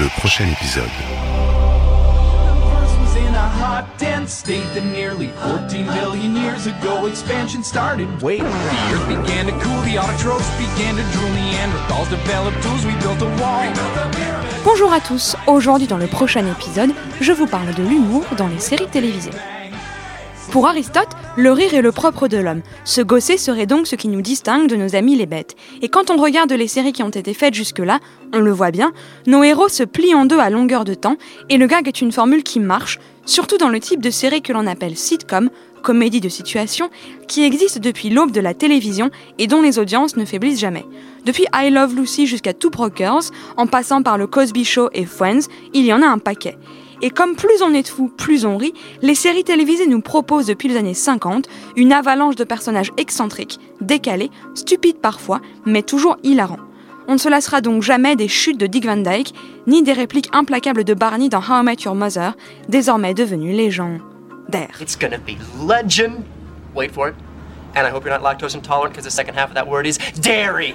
Le prochain épisode. in a hot, dense state that nearly 14 billion years ago expansion started. Wait, the earth began to cool, the autotrophs began to drool, Neanderthals developed tools, we built a wall. Bonjour à tous, aujourd'hui dans le prochain épisode, je vous parle de l'humour dans les séries télévisées. Pour Aristote, le rire est le propre de l'homme. Se gosser serait donc ce qui nous distingue de nos amis les bêtes. Et quand on regarde les séries qui ont été faites jusque-là, on le voit bien, nos héros se plient en deux à longueur de temps, et le gag est une formule qui marche, surtout dans le type de série que l'on appelle sitcom, comédie de situation, qui existe depuis l'aube de la télévision et dont les audiences ne faiblissent jamais. Depuis I Love Lucy jusqu'à Two Brokers, en passant par le Cosby Show et Friends, il y en a un paquet. Et comme plus on est de fous, plus on rit, les séries télévisées nous proposent depuis les années 50 une avalanche de personnages excentriques, décalés, stupides parfois, mais toujours hilarants. On ne se lassera donc jamais des chutes de Dick Van Dyke, ni des répliques implacables de Barney dans How I Met Your Mother, désormais devenues légendaires. It's gonna be legend. Wait for it. And I hope you're not lactose intolerant because the second half of that word is dairy.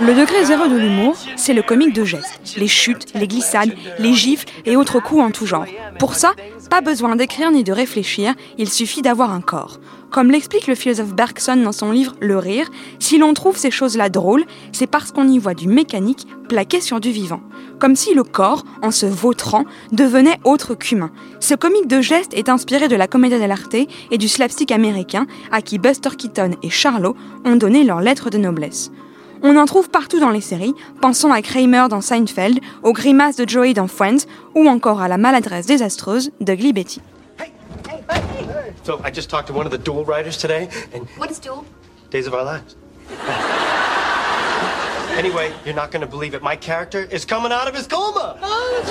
Le degré zéro de l'humour, c'est le comique de geste. Les chutes, les glissades, les gifles et autres coups en tout genre. Pour ça, pas besoin d'écrire ni de réfléchir, il suffit d'avoir un corps. Comme l'explique le philosophe Bergson dans son livre Le rire, si l'on trouve ces choses-là drôles, c'est parce qu'on y voit du mécanique plaqué sur du vivant. Comme si le corps, en se vautrant, devenait autre qu'humain. Ce comique de geste est inspiré de la comédie dell'arte et du slapstick américain, à qui Buster Keaton et Charlot ont donné leur lettre de noblesse. On en trouve partout dans les séries, pensons à Kramer dans Seinfeld, aux grimaces de Joey dans Friends, ou encore à la maladresse désastreuse de Glee Betty. So I just talked to one of the dual writers today, and What is dual? Days of Our Lives. anyway, you're not gonna believe it. My character is coming out of his coma. Oh, that's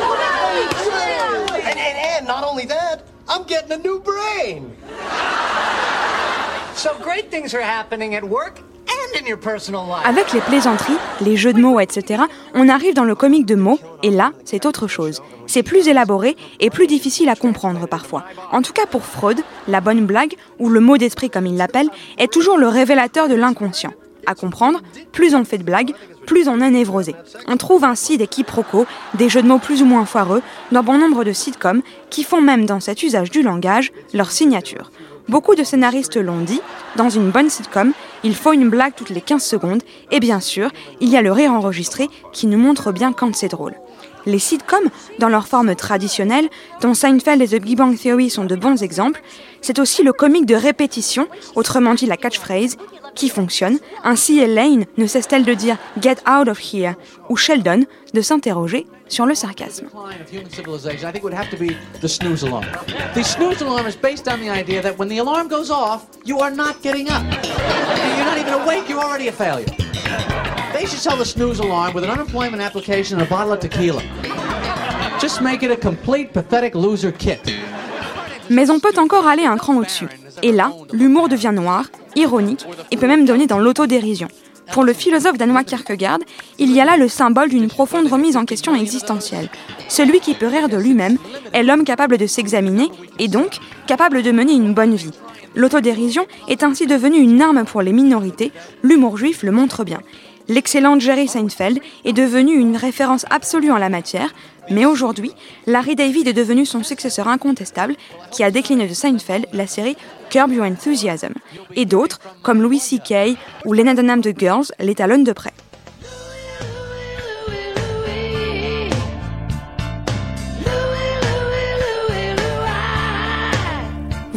right. And, and, and not only that, I'm getting a new brain. So great things are happening at work Avec les plaisanteries, les jeux de mots, etc., on arrive dans le comique de mots, et là, c'est autre chose. C'est plus élaboré et plus difficile à comprendre parfois. En tout cas pour Freud, la bonne blague, ou le mot d'esprit comme il l'appelle, est toujours le révélateur de l'inconscient. À comprendre, plus on fait de blagues, plus on est névrosé. On trouve ainsi des quiproquos, des jeux de mots plus ou moins foireux, dans bon nombre de sitcoms qui font même dans cet usage du langage leur signature. Beaucoup de scénaristes l'ont dit, dans une bonne sitcom, il faut une blague toutes les 15 secondes, et bien sûr, il y a le rire enregistré qui nous montre bien quand c'est drôle. Les sitcoms, dans leur forme traditionnelle, dont Seinfeld et The Big Bang Theory sont de bons exemples, c'est aussi le comique de répétition, autrement dit la catchphrase, qui fonctionne. Ainsi Elaine ne cesse-t-elle de dire Get out of here, ou Sheldon de s'interroger sur le sarcasme. The snooze alarm is based on the idea that when the alarm goes off, you are not getting up. They should sell the snooze alarm with an unemployment application and a bottle of tequila. Just make it a complete pathetic loser kit. Mais on peut encore aller un cran au-dessus. Et là, l'humour devient noir, ironique et peut même donner dans l'autodérision. Pour le philosophe danois Kierkegaard, il y a là le symbole d'une profonde remise en question existentielle. Celui qui peut rire de lui-même est l'homme capable de s'examiner et donc capable de mener une bonne vie. L'autodérision est ainsi devenue une arme pour les minorités, l'humour juif le montre bien. L'excellente Jerry Seinfeld est devenue une référence absolue en la matière, mais aujourd'hui, Larry David est devenu son successeur incontestable, qui a décliné de Seinfeld la série Curb Your Enthusiasm, et d'autres, comme Louis C.K. ou Lena de Girls, l'étalonnent de près.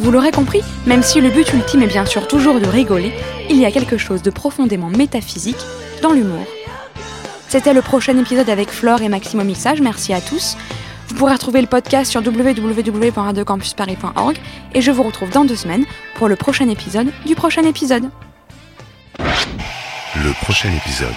Vous l'aurez compris, même si le but ultime est bien sûr toujours de rigoler, il y a quelque chose de profondément métaphysique dans l'humour. C'était le prochain épisode avec Flore et Maxime au mixage, merci à tous. Vous pourrez retrouver le podcast sur www.radiocampusparis.org et je vous retrouve dans deux semaines pour le prochain épisode du prochain épisode. Le prochain épisode.